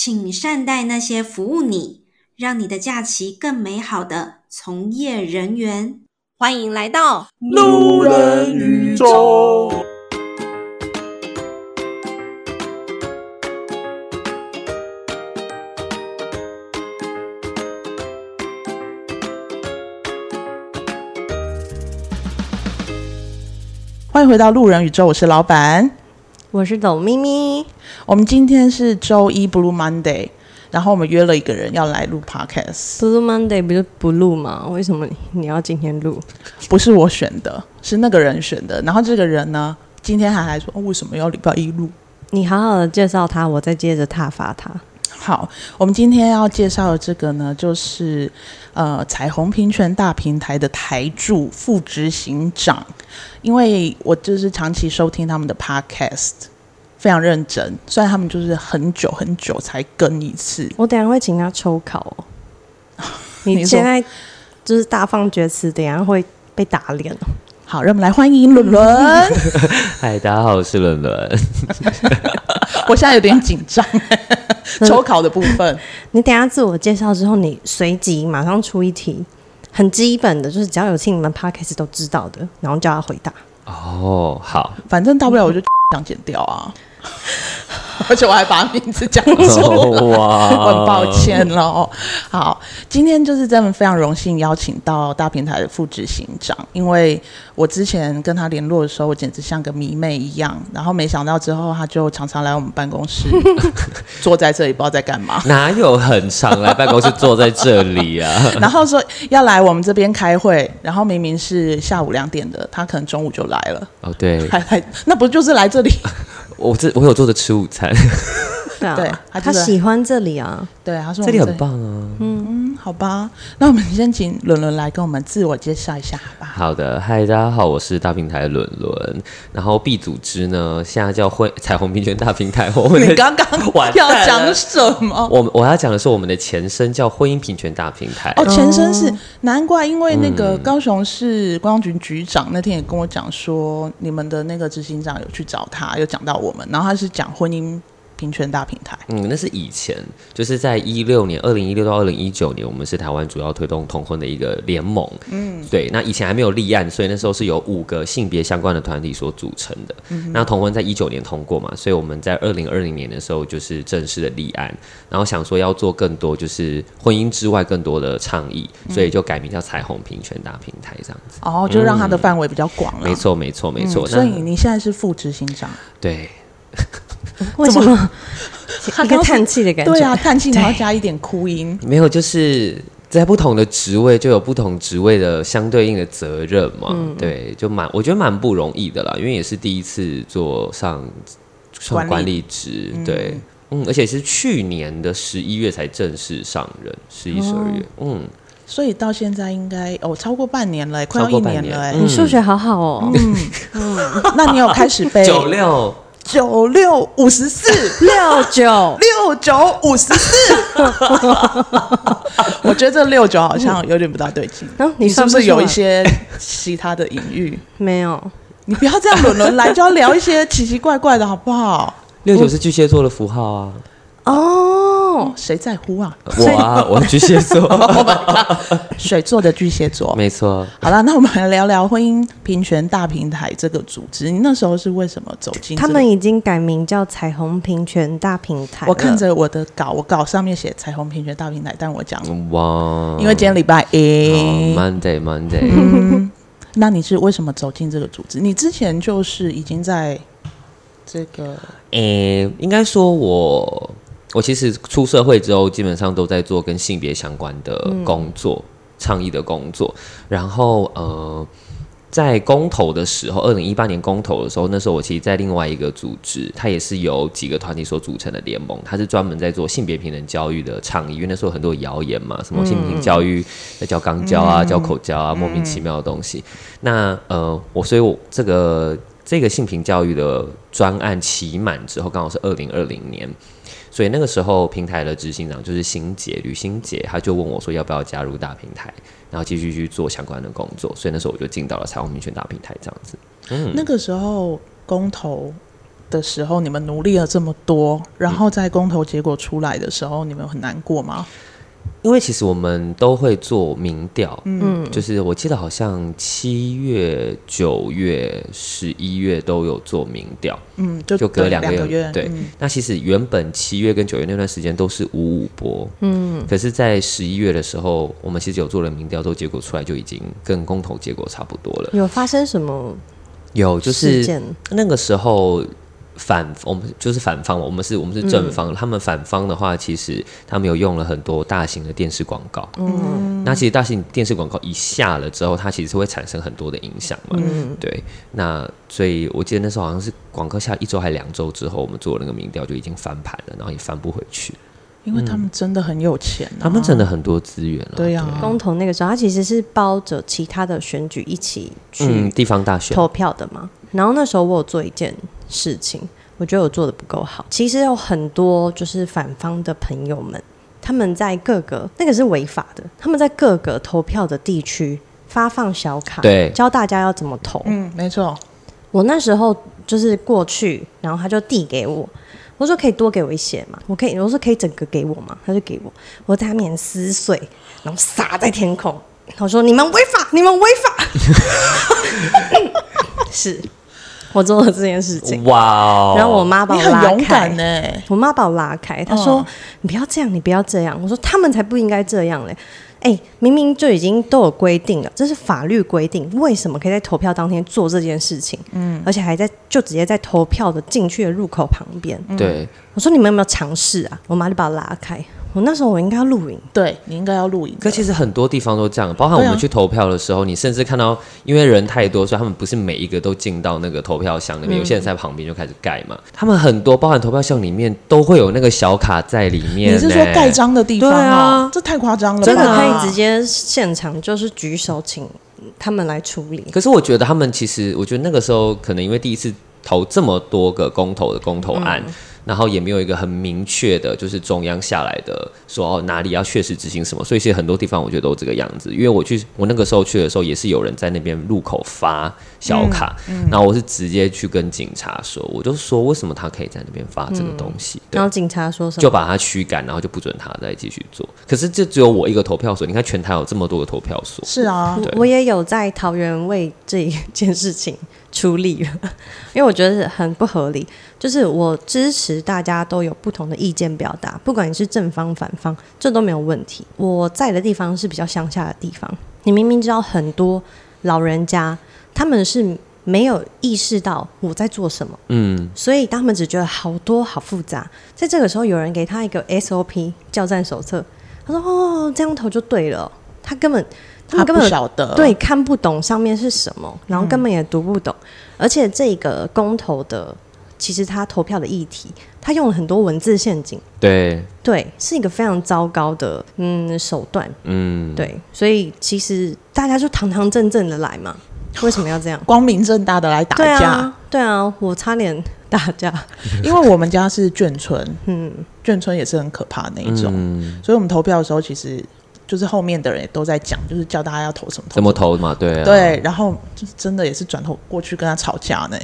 请善待那些服务你，让你的假期更美好的从业人员。欢迎来到路人宇宙。欢迎回到路人宇宙，我是老板，我是董咪咪。我们今天是周一 Blue Monday，然后我们约了一个人要来录 Podcast。Blue Monday 不是不录吗？为什么你要今天录？不是我选的，是那个人选的。然后这个人呢，今天还来说，哦，为什么要礼拜一录？你好好的介绍他，我再接着挞伐他。好，我们今天要介绍的这个呢，就是呃彩虹平权大平台的台柱副执行长。因为我就是长期收听他们的 podcast，非常认真。虽然他们就是很久很久才更一次，我等下会请他抽考哦。你现在就是大放厥词，等下会被打脸哦。好，让我们来欢迎伦伦。嗨，大家好，我是伦伦。我现在有点紧张。抽考的部分，你等下自我介绍之后，你随即马上出一题，很基本的，就是只要有听你们 podcast 都知道的，然后叫他回答。哦，好，反正大不了我就想剪掉啊。而且我还把名字讲错，哇，我很抱歉喽。好，今天就是真的非常荣幸邀请到大平台的副执行长，因为我之前跟他联络的时候，我简直像个迷妹一样，然后没想到之后他就常常来我们办公室，坐在这里不知道在干嘛。哪有很常来办公室坐在这里啊？然后说要来我们这边开会，然后明明是下午两点的，他可能中午就来了。哦，对，还还那不就是来这里？我这我有坐着吃午餐。对啊，他，他喜欢这里啊。对，他说这里很棒啊。好吧，那我们先请伦伦来跟我们自我介绍一下，好吧？好的，嗨，大家好，我是大平台伦伦。然后 B 组织呢，现在叫婚彩虹平权大平台。我们你刚刚 要讲什么？我我要讲的是我们的前身叫婚姻平权大平台。哦，前身是难怪，因为那个高雄市观光局局长那天也跟我讲说，你们的那个执行长有去找他，有讲到我们，然后他是讲婚姻。平权大平台，嗯，那是以前，就是在一六年，二零一六到二零一九年，我们是台湾主要推动同婚的一个联盟，嗯，对，那以前还没有立案，所以那时候是由五个性别相关的团体所组成的。嗯、那同婚在一九年通过嘛，所以我们在二零二零年的时候就是正式的立案，然后想说要做更多就是婚姻之外更多的倡议，所以就改名叫彩虹平权大平台这样子。哦，就让它的范围比较广了。没错，没错，没错。所以你现在是副执行长，对。为什么？一个叹气的感觉。对啊，叹气，然后加一点哭音。没有，就是在不同的职位就有不同职位的相对应的责任嘛。嗯、对，就蛮我觉得蛮不容易的啦，因为也是第一次做上上管理职。理对，嗯，嗯，而且是去年的十一月才正式上任，十一、十二月。嗯，所以到现在应该哦超过半年了，快要一年了。你数学好好哦。嗯嗯，那你有开始背九六？九六五十四六九六九五十四，我觉得这六九好像有点不大对劲。嗯，你是不是有一些其他的隐喻？没有，你不要这样轮轮来，就要聊一些奇奇怪怪的，好不好？六九是巨蟹座的符号啊。哦，谁在乎啊？我啊，我巨蟹座，水做的巨蟹座，没错。好了，那我们来聊聊婚姻平权大平台这个组织。你那时候是为什么走进？他们已经改名叫彩虹平权大平台。我看着我的稿，我稿上面写彩虹平权大平台，但我讲哇，因为今天礼拜一，Monday Monday。嗯，那你是为什么走进这个组织？你之前就是已经在这个，诶、欸，应该说我。我其实出社会之后，基本上都在做跟性别相关的工作、倡议的工作。然后，呃，在公投的时候，二零一八年公投的时候，那时候我其实，在另外一个组织，它也是由几个团体所组成的联盟，它是专门在做性别平等教育的倡议。因为那时候很多谣言嘛，什么性平教育在教肛交啊、教口交啊，莫名其妙的东西。那呃，我所以我这个这个性平教育的专案期满之后，刚好是二零二零年。所以那个时候，平台的执行长就是新杰吕新杰，他就问我说要不要加入大平台，然后继续去做相关的工作。所以那时候我就进到了彩虹民权大平台这样子。嗯，那个时候公投的时候，你们努力了这么多，然后在公投结果出来的时候，你们很难过吗？因为其实我们都会做民调，嗯，就是我记得好像七月、九月、十一月都有做民调，嗯，就就隔两个月，个月对。嗯、那其实原本七月跟九月那段时间都是五五波，嗯，可是，在十一月的时候，我们其实有做了民调，都结果出来就已经跟公投结果差不多了。有发生什么？有，就是那个时候。反我们就是反方，我们是我们是正方。嗯、他们反方的话，其实他们有用了很多大型的电视广告。嗯，那其实大型电视广告一下了之后，它其实是会产生很多的影响嘛。嗯，对。那所以我记得那时候好像是广告下一周还两周之后，我们做那个民调就已经翻盘了，然后也翻不回去。因为他们真的很有钱、啊，他们真的很多资源了。对呀、啊，公投那个时候，他其实是包着其他的选举一起去、嗯、地方大选投票的嘛。然后那时候我有做一件事情，我觉得我做的不够好。其实有很多就是反方的朋友们，他们在各个那个是违法的，他们在各个投票的地区发放小卡，对，教大家要怎么投。嗯，没错。我那时候就是过去，然后他就递给我，我说可以多给我一些嘛，我可以，我说可以整个给我嘛，他就给我，我在他面前撕碎，然后撒在天空，我说你们违法，你们违法，是。我做了这件事情，哇 Wow！然后我妈把我拉开，我妈把我拉开，她说：“ oh. 你不要这样，你不要这样。”我说：“他们才不应该这样嘞！哎、欸，明明就已经都有规定了，这是法律规定，为什么可以在投票当天做这件事情？嗯，而且还在就直接在投票的进去的入口旁边。对，我说你们有没有尝试啊？我妈就把我拉开。”我那时候我应该要录影，对，你应该要录影。可其实很多地方都这样，包含我们去投票的时候，啊、你甚至看到，因为人太多，所以他们不是每一个都进到那个投票箱里面，嗯、有些人在旁边就开始盖嘛。他们很多，包含投票箱里面都会有那个小卡在里面。你是说盖章的地方？对啊，这太夸张了。真的可以直接现场就是举手请他们来处理。可是我觉得他们其实，我觉得那个时候可能因为第一次投这么多个公投的公投案。嗯然后也没有一个很明确的，就是中央下来的说哦哪里要确实执行什么，所以其实很多地方我觉得都这个样子。因为我去我那个时候去的时候，也是有人在那边路口发小卡，嗯嗯、然后我是直接去跟警察说，我就说为什么他可以在那边发这个东西？嗯、然后警察说什么？就把他驱赶，然后就不准他再继续做。可是这只有我一个投票所，你看全台有这么多个投票所。是啊，我也有在桃园为这一件事情出力了，因为我觉得很不合理。就是我支持大家都有不同的意见表达，不管你是正方反方，这都没有问题。我在的地方是比较乡下的地方，你明明知道很多老人家他们是没有意识到我在做什么，嗯，所以他们只觉得好多好复杂。在这个时候，有人给他一个 SOP 教战手册，他说：“哦，这样投就对了。”他根本他们根本不晓得，对，看不懂上面是什么，然后根本也读不懂，嗯、而且这个公投的。其实他投票的议题，他用了很多文字陷阱，对。对，是一个非常糟糕的嗯手段，嗯，对，所以其实大家就堂堂正正的来嘛，为什么要这样？光明正大的来打架？对啊，对啊，我差点打架，因为我们家是眷村，嗯，眷村也是很可怕那一种，嗯、所以我们投票的时候其实。就是后面的人也都在讲，就是叫大家要投什么投什么，怎么投嘛，对、啊、对，然后就是真的也是转头过去跟他吵架呢。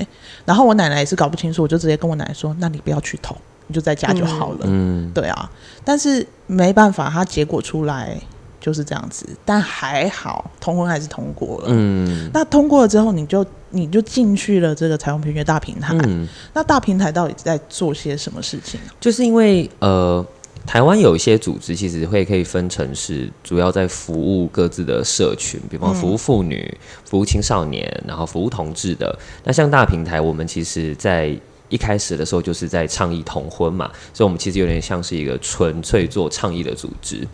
然后我奶奶也是搞不清楚，我就直接跟我奶奶说：“那你不要去投，你就在家就好了。”嗯，对啊。但是没办法，他结果出来就是这样子。但还好，通婚还是通过了。嗯，那通过了之后，你就你就进去了这个彩虹平权大平台。嗯，那大平台到底在做些什么事情？就是因为呃。台湾有一些组织，其实会可以分成是主要在服务各自的社群，比方服务妇女、嗯、服务青少年，然后服务同志的。那像大平台，我们其实在一开始的时候就是在倡议同婚嘛，所以我们其实有点像是一个纯粹做倡议的组织。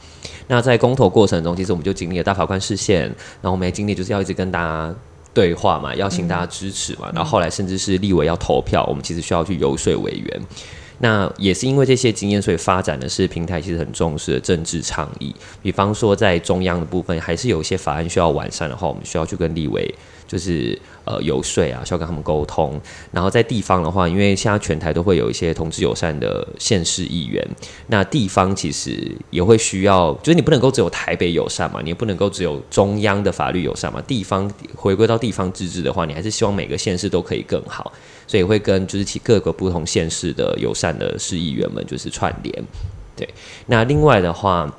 那在公投过程中，其实我们就经历了大法官释宪，然后我们也经历就是要一直跟大家对话嘛，邀请大家支持嘛，嗯、然后后来甚至是立委要投票，我们其实需要去游说委员。那也是因为这些经验，所以发展的是平台其实很重视的政治倡议。比方说，在中央的部分，还是有一些法案需要完善的话，我们需要去跟立委就是呃游说啊，需要跟他们沟通。然后在地方的话，因为现在全台都会有一些同志友善的县市议员，那地方其实也会需要，就是你不能够只有台北友善嘛，你也不能够只有中央的法律友善嘛。地方回归到地方自治的话，你还是希望每个县市都可以更好，所以会跟就是其各个不同县市的友善的市议员们就是串联。对，那另外的话。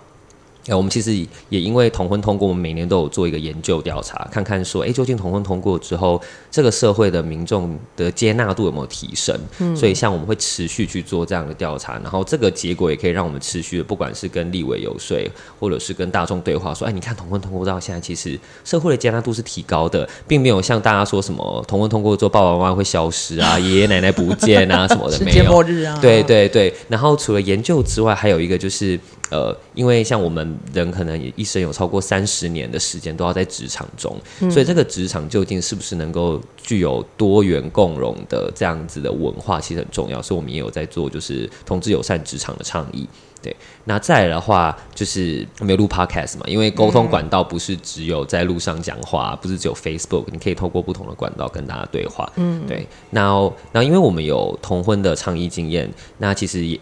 呃，我们其实也因为同婚通过，我们每年都有做一个研究调查，看看说，哎，究竟同婚通过之后，这个社会的民众的接纳度有没有提升？嗯，所以像我们会持续去做这样的调查，然后这个结果也可以让我们持续的，不管是跟立委游说，或者是跟大众对话，说，哎，你看同婚通过到现在，其实社会的接纳度是提高的，并没有像大家说什么同婚通过之后爸爸妈妈会消失啊，爷爷奶奶不见啊什么的，没有。世界末日啊。对对对。然后除了研究之外，还有一个就是。呃，因为像我们人可能也一生有超过三十年的时间都要在职场中，嗯，所以这个职场究竟是不是能够具有多元共融的这样子的文化，其实很重要。所以我们也有在做，就是同志友善职场的倡议。对，那再来的话，就是没有录 podcast 嘛，因为沟通管道不是只有在路上讲话，不是只有 Facebook，你可以透过不同的管道跟大家对话。嗯，对。那那因为我们有同婚的倡议经验，那其实也。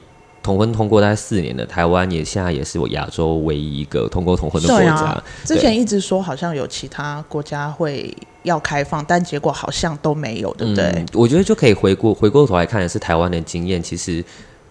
同婚通过大概四年了，台湾也现在也是我亚洲唯一一个通过同婚的国家。啊、之前一直说好像有其他国家会要开放，但结果好像都没有，对不对？嗯、我觉得就可以回过回过头来看的是台湾的经验，其实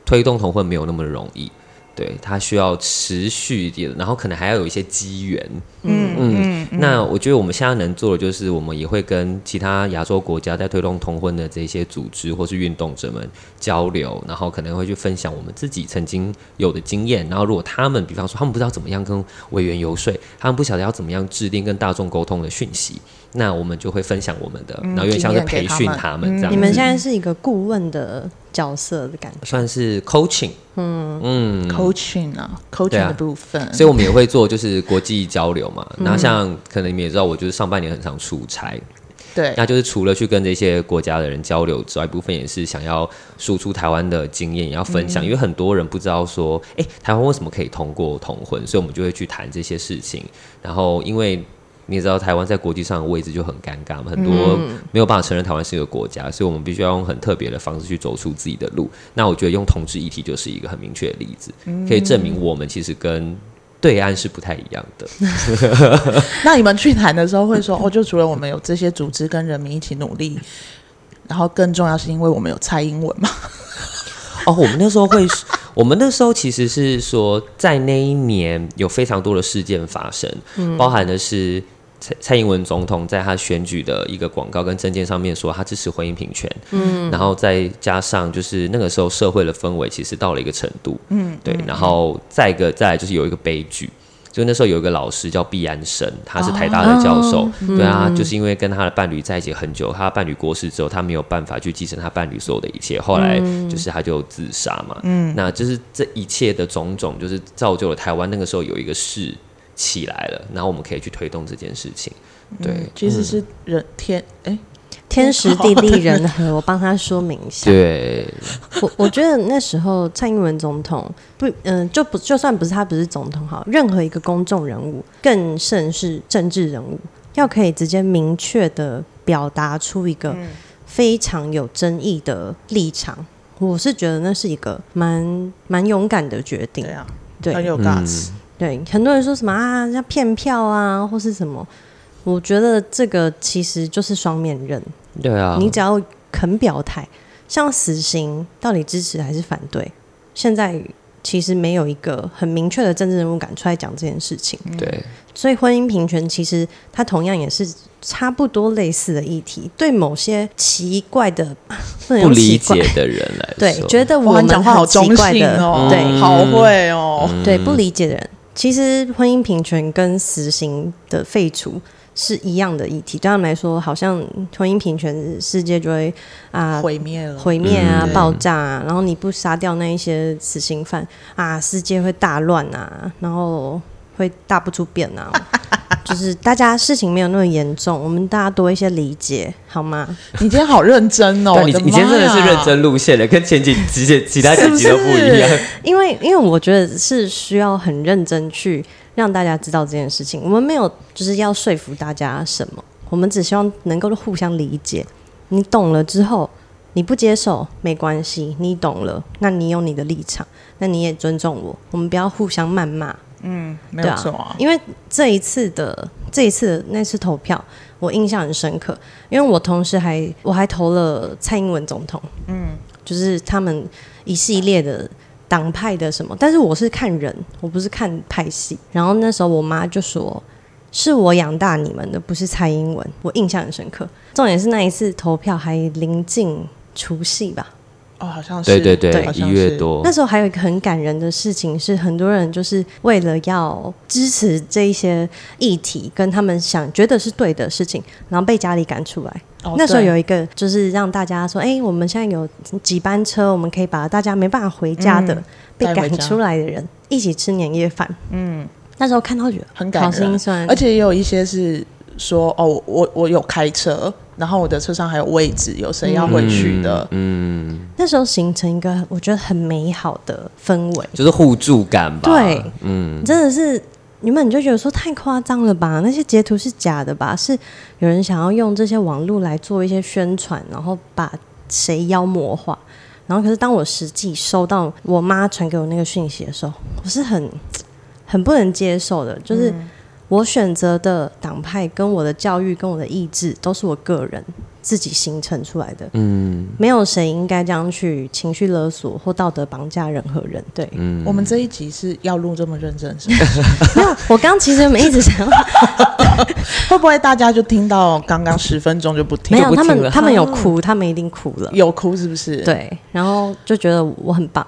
推动同婚没有那么容易。对，它需要持续一点，然后可能还要有一些机缘。嗯嗯，嗯，那我觉得我们现在能做的就是，我们也会跟其他亚洲国家在推动同婚的这些组织或是运动者们交流，然后可能会去分享我们自己曾经有的经验。然后如果他们，比方说他们不知道怎么样跟委员游说，他们不晓得要怎么样制定跟大众沟通的讯息。那我们就会分享我们的，嗯、然后有点像是培训他们这样子。你们现在是一个顾问的角色的感觉，算是 coaching，嗯。嗯，coaching 啊，coaching 的部分。所以我们也会做就是国际交流嘛。然后像可能你们也知道，我就是上半年很常出差，对，那就是除了去跟这些国家的人交流之外，一部分也是想要输出台湾的经验，也要分享，嗯，因为很多人不知道说，哎，台湾为什么可以通过同婚，所以我们就会去谈这些事情。然后因为你也知道台湾在国际上的位置就很尴尬嘛，很多没有办法承认台湾是一个国家，嗯，所以我们必须要用很特别的方式去走出自己的路。那我觉得用同志议题就是一个很明确的例子，可以证明我们其实跟对岸是不太一样的。那你们去谈的时候会说，哦，就除了我们有这些组织跟人民一起努力，然后更重要是因为我们有蔡英文嘛？哦，我们那时候会。我们那时候其实是说，在那一年有非常多的事件发生，嗯、包含的是蔡蔡英文总统在他选举的一个广告跟证件上面说他支持婚姻平权，嗯，然后再加上就是那个时候社会的氛围其实到了一个程度，嗯，对，然后再一个再来就是有一个悲剧。就那时候有一个老师叫毕安生，他是台大的教授。哦、对啊、嗯，就是因为跟他的伴侣在一起很久，他的伴侣过世之后，他没有办法去继承他伴侣所有的一切，后来就是他就自杀嘛。嗯，那就是这一切的种种，就是造就了台湾那个时候有一个势起来了，然后我们可以去推动这件事情。对，嗯、其实是人天哎。欸 天时地利人和，我帮他说明一下。对，我我觉得那时候蔡英文总统不，嗯、呃，就不就算不是他不是总统好，任何一个公众人物，更甚是政治人物，要可以直接明确的表达出一个非常有争议的立场，嗯、我是觉得那是一个蛮蛮勇敢的决定。对啊，对，很有 guts。对，很多人说什么啊，像骗票啊，或是什么。我觉得这个其实就是双面刃。对啊，你只要肯表态，像死刑到底支持还是反对？现在其实没有一个很明确的政治人物敢出来讲这件事情。对，所以婚姻平权其实它同样也是差不多类似的议题。对某些奇怪的 不理解的人来 说，对，觉得我们讲话好奇怪的，哦、对，好会哦、嗯，对，不理解的人，其实婚姻平权跟死刑的废除。是一样的议题，对他们来说，好像婚姻平权，世界就会啊毁灭了，毁灭啊，爆炸啊，然后你不杀掉那一些死刑犯啊，世界会大乱啊，然后会大不出变啊，就是大家事情没有那么严重，我们大家多一些理解，好吗？你今天好认真哦，你你今天真的是认真路线的，跟前几其实其他几集都不一样，因为因为我觉得是需要很认真去。让大家知道这件事情，我们没有就是要说服大家什么，我们只希望能够互相理解。你懂了之后，你不接受没关系，你懂了，那你有你的立场，那你也尊重我，我们不要互相谩骂。嗯，没有错啊。因为这一次的这一次的那次投票，我印象很深刻，因为我同时还我还投了蔡英文总统。嗯，就是他们一系列的党派的什么，但是我是看人，我不是看派系。然后那时候我妈就说：“是我养大你们的，不是蔡英文。”我印象很深刻。重点是那一次投票还临近除夕吧。哦，好像是对对对，对，一月多。那时候还有一个很感人的事情是，很多人就是为了要支持这一些议题，跟他们想觉得是对的事情，然后被家里赶出来。哦，那时候有一个就是让大家说，哎，我们现在有几班车，我们可以把大家没办法回家的、嗯、被赶出来的人一起吃年夜饭。嗯，那时候看到觉得很感人，好心酸，而且也有一些是说，哦，我我有开车。然后我的车上还有位置，有谁要回去的？嗯，嗯，那时候形成一个我觉得很美好的氛围，就是互助感吧。对，嗯，真的是你们你就觉得说太夸张了吧？那些截图是假的吧？是有人想要用这些网络来做一些宣传，然后把谁妖魔化。然后可是当我实际收到我妈传给我那个讯息的时候，我是很很不能接受的，就是。嗯我选择的党派跟我的教育跟我的意志都是我个人自己形成出来的，嗯，没有谁应该这样去情绪勒索或道德绑架任何人。对，嗯，我们这一集是要录这么认真是吗？没有，我刚其实没一直想要，会不会大家就听到刚刚十分钟就不听？没有，他们他们有哭，他们一定哭了，有哭是不是？对，然后就觉得我很棒。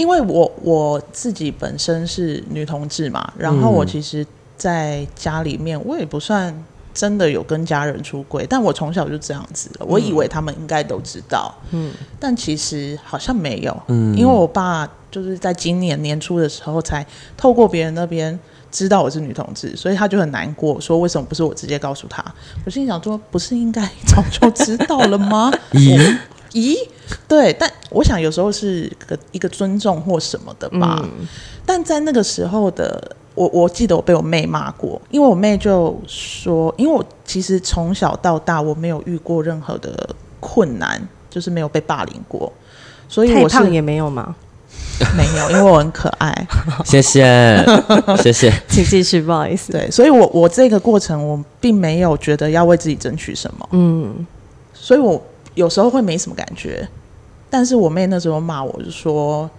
因为我我自己本身是女同志嘛，然后我其实在家里面我也不算真的有跟家人出轨，但我从小就这样子了，我以为他们应该都知道，嗯，但其实好像没有，嗯，因为我爸就是在今年年初的时候才透过别人那边知道我是女同志，所以他就很难过，说为什么不是我直接告诉他？我心想说，不是应该早就知道了吗？咦？咦，对，但我想有时候是个一个尊重或什么的吧。嗯、但在那个时候的我，我记得我被我妹骂过，因为我妹就说，因为我其实从小到大我没有遇过任何的困难，就是没有被霸凌过，所以我太胖也没有吗？没有，因为我很可爱。谢谢，谢谢，请继续，不好意思。对，所以我我这个过程我并没有觉得要为自己争取什么，嗯，所以我。有时候会没什么感觉，但是我妹那时候骂我，就说，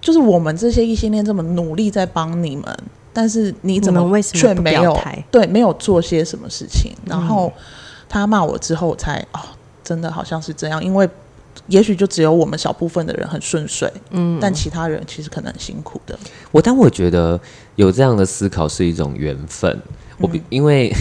就是我们这些异性恋这么努力在帮你们，但是你怎么却没有对没有做些什么事情？然后她骂我之后，我才哦，真的好像是这样，因为也许就只有我们小部分的人很顺遂，嗯，但其他人其实可能很辛苦的。我但我觉得有这样的思考是一种缘分，我比因为。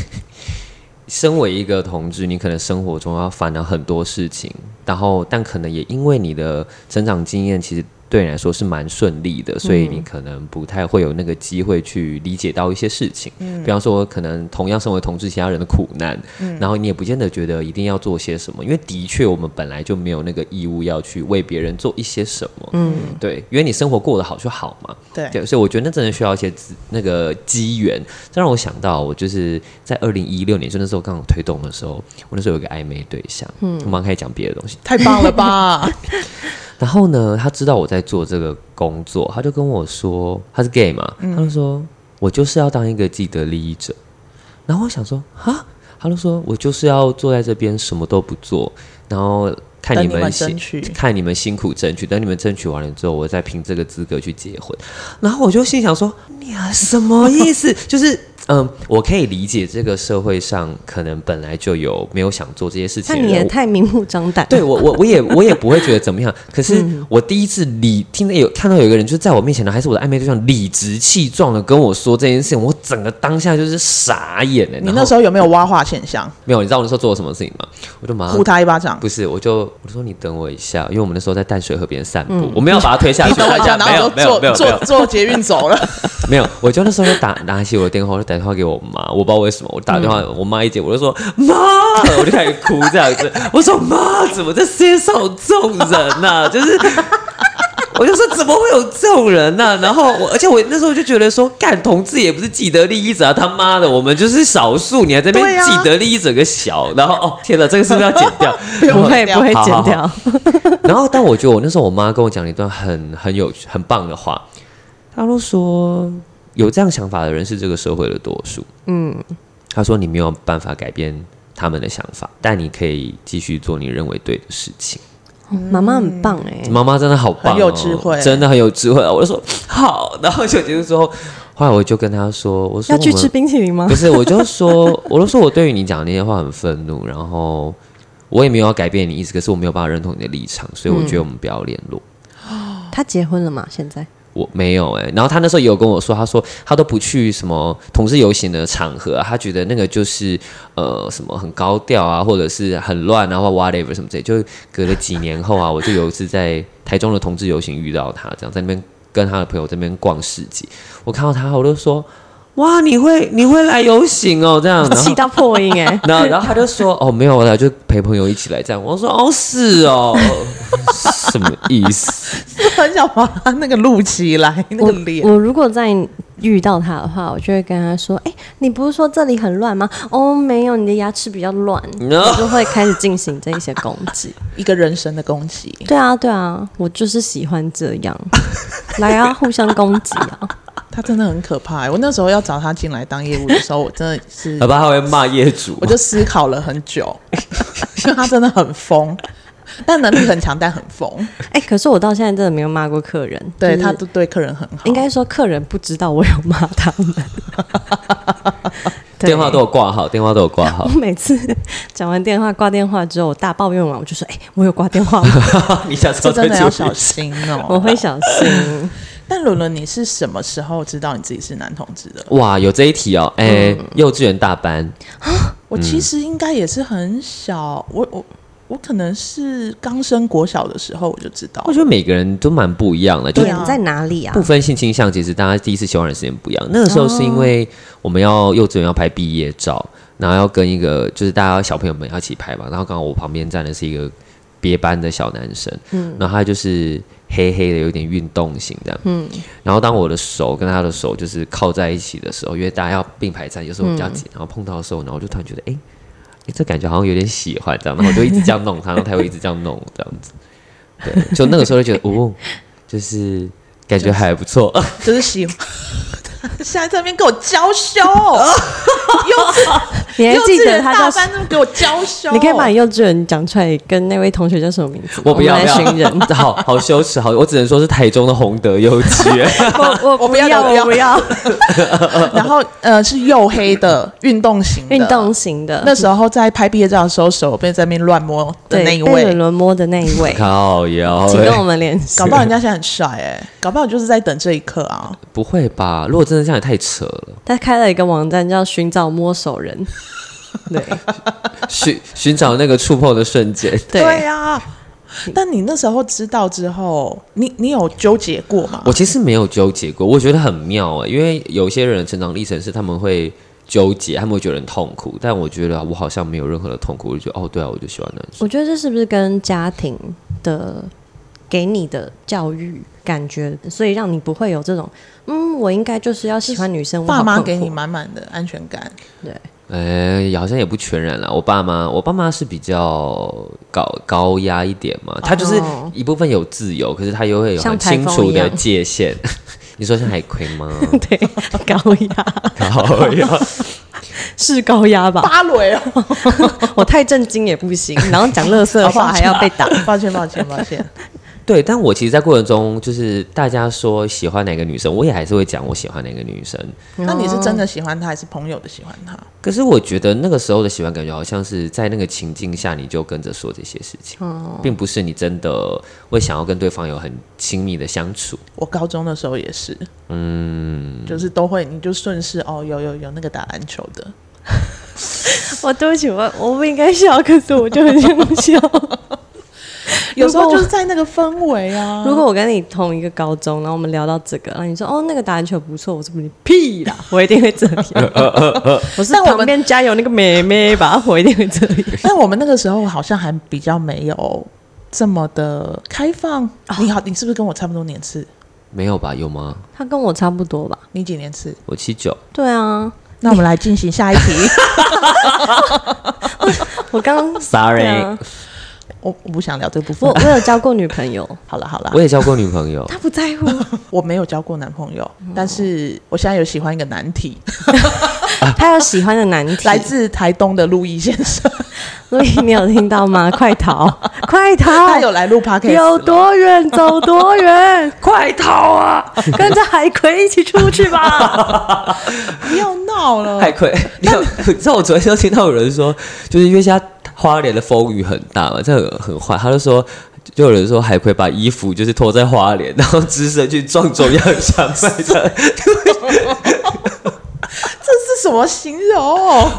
身为一个同志，你可能生活中要烦恼很多事情，然后但可能也因为你的成长经验，其实。对你来说是蛮顺利的，所以你可能不太会有那个机会去理解到一些事情。嗯，比方说，可能同样身为同志，其他人的苦难，嗯，然后你也不见得觉得一定要做些什么，因为的确我们本来就没有那个义务要去为别人做一些什么。嗯，对，因为你生活过得好就好嘛。对，对，所以我觉得那真的需要一些那个机缘。这让我想到，我就是在二零一六年，就那时候刚好推动的时候，我那时候有个暧昧对象。嗯，我们可以讲别的东西。太棒了吧！然后呢，他知道我在做这个工作，他就跟我说他是 gay 嘛，嗯、他就说我就是要当一个既得利益者。然后我想说哈，他就说我就是要坐在这边什么都不做，然后看你们辛看你们辛苦争取，等你们争取完了之后，我再凭这个资格去结婚。然后我就心想说，你啊什么意思？就是。嗯，我可以理解这个社会上可能本来就有没有想做这些事情。那你也太明目张胆。对我，我我也我也不会觉得怎么样。可是我第一次理听到有看到有一个人就在我面前的，还是我的暧昧对象，理直气壮的跟我说这件事情，我整个当下就是傻眼了。你那时候有没有挖化现象？没有，你知道我那时候做了什么事情吗？我就马上呼他一巴掌。不是，我就我就说你等我一下，因为我们那时候在淡水河边散步，嗯、我没有把他推下去。你等我一下，然后就坐坐坐捷运走了。没有，我就那时候就打拿起我的电话，打电话给我妈。我不知道为什么，我打电话，我妈一接，我就说妈，我就开始哭这样子。我说妈，怎么这世界上有这种人呢？就是我就说怎么会有这种人呢、啊？然后我，而且我那时候就觉得说，干同志也不是既得利益者啊，他妈的，我们就是少数，你还在那边既得利益者个小。然后哦，天哪，这个是不是要剪 掉？不会不会剪掉。好好好然后，但我觉得我那时候我妈跟我讲了一段很很有很棒的话，她都说有这样想法的人是这个社会的多数。嗯，他说你没有办法改变他们的想法，但你可以继续做你认为对的事情。妈妈很棒哎、欸，妈妈真的好棒、哦，很有智慧，真的很有智慧。我就说好，然后就结束之后，后来我就跟他说：“我说我要去吃冰淇淋吗？”不是，我就说，我就说我对于你讲的那些话很愤怒，然后我也没有要改变你意思，可是我没有办法认同你的立场，所以我觉得我们不要联络。嗯、他结婚了吗？现在？我没有哎、然后他那时候也有跟我说，他说他都不去什么同志游行的场合、他觉得那个就是呃什么很高调啊，或者是很乱啊，或 whatever 什么之类。就隔了几年后啊，我就有一次在台中的同志游行遇到他，这样在那边跟他的朋友在那边逛市集，我看到他，我就说。哇，你会你会来游行哦？这样气到破音哎！然后然后他就说哦没有了，就陪朋友一起来这样。我说哦是哦，什么意思？很想把他那个录起来那个脸。我如果再遇到他的话，我就会跟他说：哎，你不是说这里很乱吗？哦没有，你的牙齿比较乱。我就会开始进行这一些攻击，一个人生的攻击。对啊对啊，我就是喜欢这样，来啊，互相攻击啊。他真的很可怕、欸。我那时候要找他进来当业务的时候，我真的是，好吧，他会骂业主。我就思考了很久，因为他真的很疯，但能力很强，但很疯。哎、欸，可是我到现在真的没有骂过客人，对、就是、他都对客人很好。应该说客人不知道我有骂他们。电话都有挂好，电话都有挂好。我每次讲完电话挂电话之后，我大抱怨完，我就说：“哎、欸，我有挂电话吗？”你下次真的要小心哦。我会小心。但伦伦，你是什么时候知道你自己是男同志的？哇，有这一题哦！哎、欸嗯，幼稚园大班啊。我其实应该也是很小，我我我可能是刚升国小的时候我就知道。我觉得每个人都蛮不一样的，对啊在哪里啊？不分性倾向，其实大家第一次喜欢的时间不一样。那个时候是因为我们要幼稚园要拍毕业照，然后要跟一个就是大家小朋友们要一起拍嘛，然后刚好我旁边站的是一个别班的小男生，嗯，然后他就是。黑黑的，有点运动型这样。嗯，然后当我的手跟他的手就是靠在一起的时候，因为大家要并排站，有时候比较紧，然后碰到的时候，然后我就突然觉得，哎，这感觉好像有点喜欢这样，然后我就一直这样弄他，然后他会一直这样弄这样子。对，就那个时候就觉得，哦，就是感觉还不错，就是、就是喜欢。现在这边给我娇羞，幼稚，你还记得他大班这么给我娇羞？你可以把你幼稚园讲出来，跟那位同学叫什么名字？我不要，我来寻人，好好羞耻，好，我只能说是台中的洪德幼稚园。我我我不要，我不要。然后呃，是黝黑的运动型的，运动型的。那时候在拍毕业照的时候，手被在那边乱摸的那一位，被伦伦摸的那一位，靠腰，请跟我们联系。搞不好人家现在很帅哎、欸，搞不好就是在等这一刻啊。不会吧？如果真的这样也太扯了。他开了一个网站叫“寻找摸手人”，对，寻寻找那个触碰的瞬间。对呀、啊，但你那时候知道之后，你你有纠结过吗？我其实没有纠结过，我觉得很妙啊，因为有些人的成长历程是他们会纠结，他们会觉得很痛苦，但我觉得我好像没有任何的痛苦，我就觉得哦，对啊，我就喜欢男生。我觉得这是不是跟家庭的给你的教育感觉，所以让你不会有这种。嗯，我应该就是要喜欢女生。爸妈给你满满的安全感，对。哎、欸，好像也不全然啦。我爸妈，我爸妈是比较高高压一点嘛，他就是一部分有自由，可是他又会有很清楚的界限。你说像海葵吗？对，高压，高压是高压吧？芭蕾哦，我太震惊也不行，然后讲乐色的话还要被打，抱歉，抱歉，抱歉。对，但我其实，在过程中，就是大家说喜欢哪个女生，我也还是会讲我喜欢哪个女生。那你是真的喜欢她，还是朋友的喜欢她？可是我觉得那个时候的喜欢，感觉好像是在那个情境下，你就跟着说这些事情，并不是你真的会想要跟对方有很亲密的相处。我高中的时候也是，嗯，就是都会，你就顺势哦，有有有那个打篮球的。我对不起，我我不应该笑，可是我就很想笑。有时候就是在那个氛围啊。如果我跟你同一个高中，然后我们聊到这个，然后你说哦，那个打篮球不错，我说你屁啦，我一定会这样。我是旁边加油那个妹妹吧，我一定会这样。但我们那个时候好像还比较没有这么的开放。哦、你好，你是不是跟我差不多年次？没有吧？有吗？他跟我差不多吧？你几年次？我七九。对啊，那我们来进行下一题。我刚刚，sorry。我我不想聊这部分。我我有交过女朋友，好了好了，我也交过女朋友。他不在乎，我没有交过男朋友，哦、但是我现在有喜欢一个男体。他有喜欢的男体，来自台东的路易先生。路易，你有听到吗？快逃，快逃！他有来录 Podcast，有多远走多远，快逃啊！跟着海葵一起出去吧！不要闹了，海葵。你知道我昨天就听到有人说，就是因为现在。花莲的风雨很大嘛，这很坏。他就说，就有人说海葵把衣服就是脱在花莲，然后只身去撞中央山脉的。这是什么形容？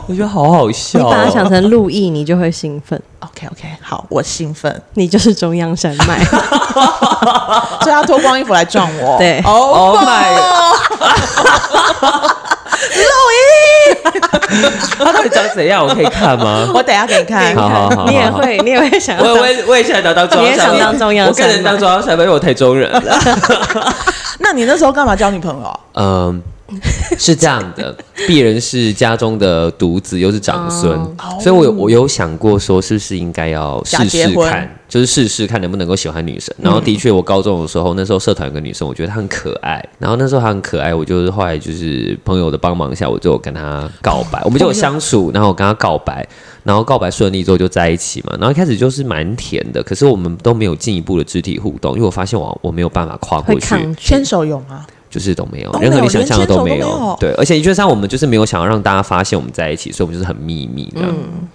我觉得好好笑、哦。你把它想成路易，你就会兴奋。OK OK，好，我兴奋。你就是中央山脉，所以他脱光衣服来撞我。对，Oh my！路易，他到底长怎样？我可以看吗？我等下给你看。好好好，你也会，你也会想。我我我也想当当中央我个人当中央因为我太中人了。那你那时候干嘛交女朋友？嗯。是这样的，鄙人是家中的独子，又是长孙，哦、所以我有我有想过说，是不是应该要试试看，就是试试看能不能够喜欢女生。然后的确，我高中的时候，那时候社团有个女生，我觉得她很可爱。然后那时候她很可爱，我就是后来就是朋友的帮忙下，我就跟她告白，我们就有相处，然后我跟她告白，然后告白顺利之后就在一起嘛。然后一开始就是蛮甜的，可是我们都没有进一步的肢体互动，因为我发现我我没有办法跨过去，牵手有吗？就是都没有，任何你想象的都没有。对，而且一句上我们就是没有想要让大家发现我们在一起，所以我们就是很秘密这样。嗯、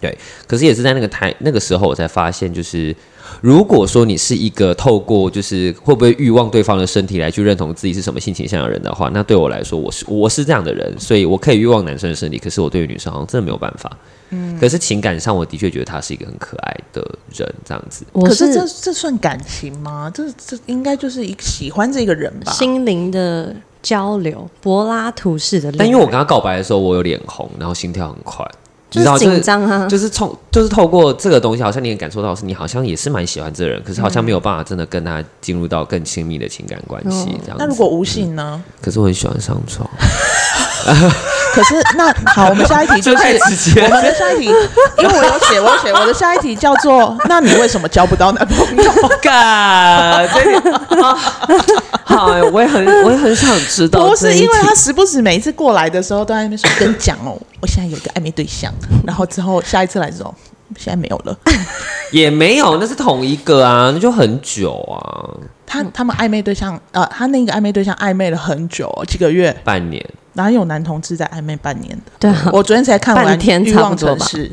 对，可是也是在那个台那个时候，我才发现，就是如果说你是一个透过就是会不会欲望对方的身体来去认同自己是什么性倾向的人的话，那对我来说，我是我是这样的人，所以我可以欲望男生的身体，可是我对于女生好像真的没有办法。嗯，可是情感上，我的确觉得他是一个很可爱的人，这样子。可是这这算感情吗？这这应该就是一个喜欢这个人吧？心灵的交流，柏拉图式的。但因为我跟他告白的时候，我有脸红，然后心跳很快，就是紧张啊。就是从就是透过这个东西，好像你也感受到是，你好像也是蛮喜欢这个人，可是好像没有办法真的跟他进入到更亲密的情感关系这样子。那如果无性呢？可是我很喜欢上床。可是那好，我们下一题就是 我们的下一题，因为我有写，我有写，我的下一题叫做：那你为什么交不到男朋友？干，好，我也很，我也很想知道。不是因为他时不时每一次过来的时候都在那边说跟你讲哦，我现在有一个暧昧对象，然后之后下一次来之后，现在没有了，也没有，那是同一个啊，那就很久啊。他他们暧昧对象，呃，他那个暧昧对象暧昧了很久，几个月，半年。哪有男同志在暧昧半年的？对啊，我昨天才看完《欲望城市》，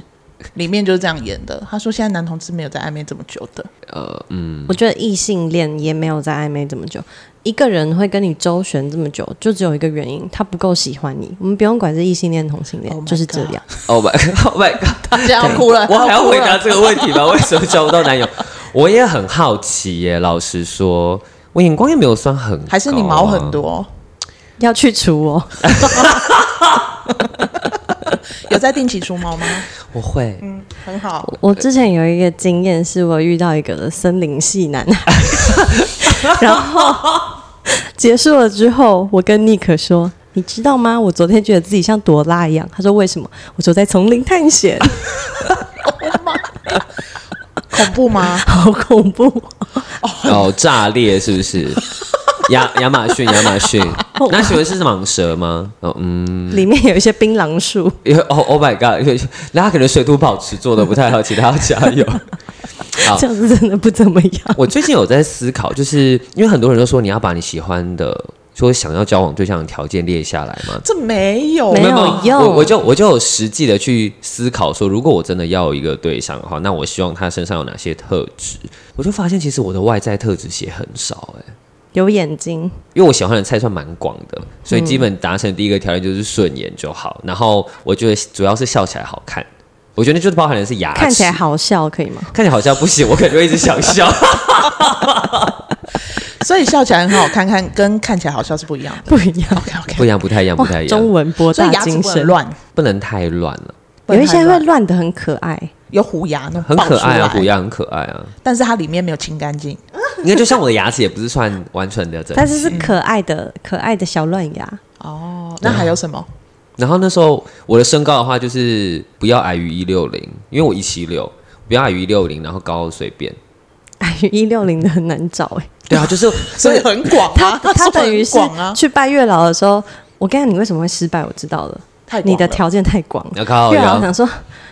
里面就是这样演的。他说现在男同志没有在暧昧这么久的。呃，嗯，我觉得异性恋也没有在暧昧这么久。一个人会跟你周旋这么久，就只有一个原因，他不够喜欢你。我们不用管是异性恋、同性恋，就是这样。Oh my god！Oh my god！他 这样哭了，我还要回答这个问题吗？为什么交不到男友？我也很好奇耶。老实说，我眼光也没有算很高，还是你毛很多。要去除哦，有在定期除毛吗？我会，嗯，很好。我之前有一个经验，是我遇到一个森林系男孩，然后结束了之后，我跟尼克说：“你知道吗？我昨天觉得自己像朵拉一样。”他说：“为什么？”我说：“在丛林探险。”恐怖吗？好恐怖！哦，炸裂是不是？亚亚马逊，亚马逊，那请问是蟒蛇吗？哦，嗯，里面有一些槟榔树。哦，Oh my God！那他可能水土保持做的不太好，其他要加油。好，这样子真的不怎么样。我最近有在思考，就是因为很多人都说你要把你喜欢的，说想要交往对象的条件列下来嘛。这没有，没有用。我我就我就有实际的去思考说，如果我真的要有一个对象的话，那我希望他身上有哪些特质？我就发现，其实我的外在特质写很少，欸，哎。有眼睛，因为我喜欢的菜算蛮广的，所以基本达成第一个条件就是顺眼就好。嗯、然后我觉得主要是笑起来好看，我觉得就是包含的是牙齿，看起来好笑可以吗？看起来好笑不行，我可能就一直想笑。所以笑起来很好看看，跟看起来好笑是不一样的，不一样。OK OK，不一样，不太一样，不太一样。中文博大精深，牙齿不能乱，不能太乱了。有一些会乱的很可爱。有虎牙那种很可爱啊，虎牙，牙很可爱啊。但是它里面没有清干净。应该就像我的牙齿也不是算完全的整齐，但是是可爱的、可爱的小乱牙。哦，那还有什么？然后那时候我的身高的话，就是不要矮于一六零，因为我一七六，不要矮于一六零，然后高随便。矮于一六零的很难找哎。对啊，就是 所以很广啊。他他等于是啊，去拜月老的时候，我跟你讲，你为什么会失败？我知道了，太你的条件太广。要靠月老想说，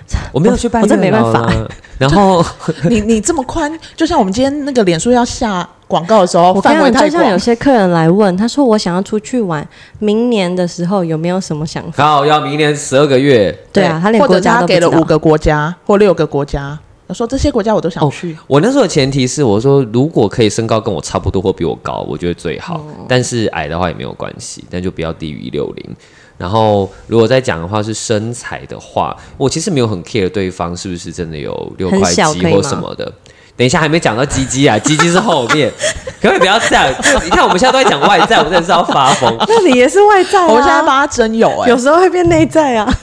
我没有去拜月老，我真没办法。然后 你你这么宽，就像我们今天那个脸书要下广告的时候，我跟你讲，范围太广。就像有些客人来问，他说我想要出去玩，明年的时候有没有什么想法？好，要明年十二个月。对啊，他连国家都给了五个国家或六个国家。他说这些国家我都想去。哦、我那时候的前提是，我说如果可以身高跟我差不多或比我高，我觉得最好。嗯、但是矮的话也没有关系，但就不要低于一六零。然后如果再讲的话是身材的话，我其实没有很 care 对方是不是真的有六块肌或什么的。等一下还没讲到鸡鸡啊，鸡鸡是后面，可不可以不要这样？你看我们现在都在讲外在，我真的是要发疯。那你也是外在啊？我现在帮他真有哎、欸，有时候会变内在啊。